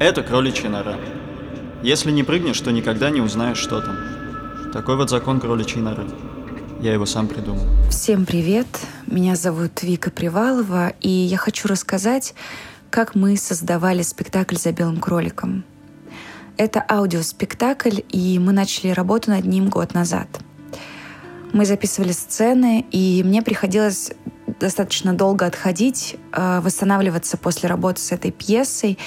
Это кроличья нора. Если не прыгнешь, то никогда не узнаешь, что там. Такой вот закон кроличьей норы. Я его сам придумал. Всем привет! Меня зовут Вика Привалова, и я хочу рассказать, как мы создавали спектакль «За белым кроликом». Это аудиоспектакль, и мы начали работу над ним год назад. Мы записывали сцены, и мне приходилось достаточно долго отходить, э, восстанавливаться после работы с этой пьесой,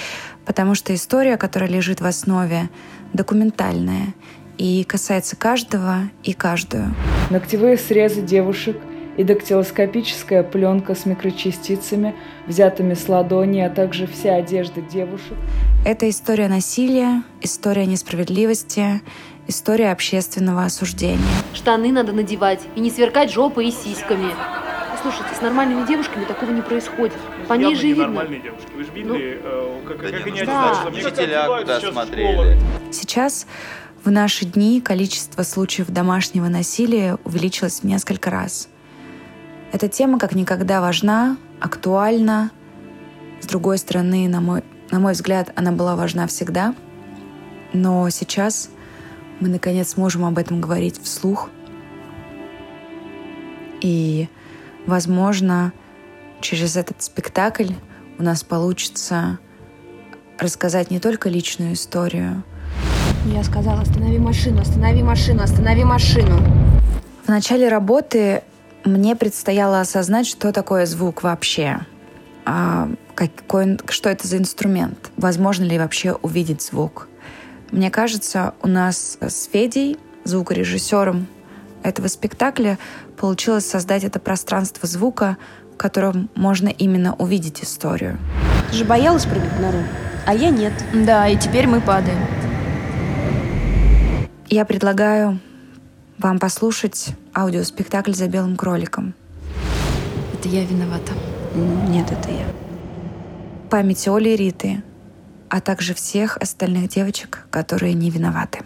потому что история, которая лежит в основе, документальная и касается каждого и каждую. Ногтевые срезы девушек и дактилоскопическая пленка с микрочастицами, взятыми с ладони, а также вся одежда девушек. Это история насилия, история несправедливости, история общественного осуждения. Штаны надо надевать и не сверкать жопой и сиськами. Слушайте, с нормальными девушками такого не происходит. По ней же видно. нормальные девушки. Вы же видели, э, как, Да как не, они ну, да. Они как Учителя куда смотрели. Сейчас в наши дни количество случаев домашнего насилия увеличилось в несколько раз. Эта тема как никогда важна, актуальна. С другой стороны, на мой, на мой взгляд, она была важна всегда. Но сейчас мы наконец можем об этом говорить вслух. И, возможно, через этот спектакль у нас получится рассказать не только личную историю, Я сказала, останови машину, останови машину, останови машину. В начале работы мне предстояло осознать, что такое звук вообще. А, какой, что это за инструмент? Возможно ли вообще увидеть звук? Мне кажется, у нас с Федей, звукорежиссером этого спектакля, получилось создать это пространство звука, в котором можно именно увидеть историю. Ты же боялась прыгать в нору, а я нет. Да, и теперь мы падаем. Я предлагаю вам послушать аудиоспектакль «За белым кроликом». Это я виновата. Нет, это я. памяти Оли и Риты, а также всех остальных девочек, которые не виноваты.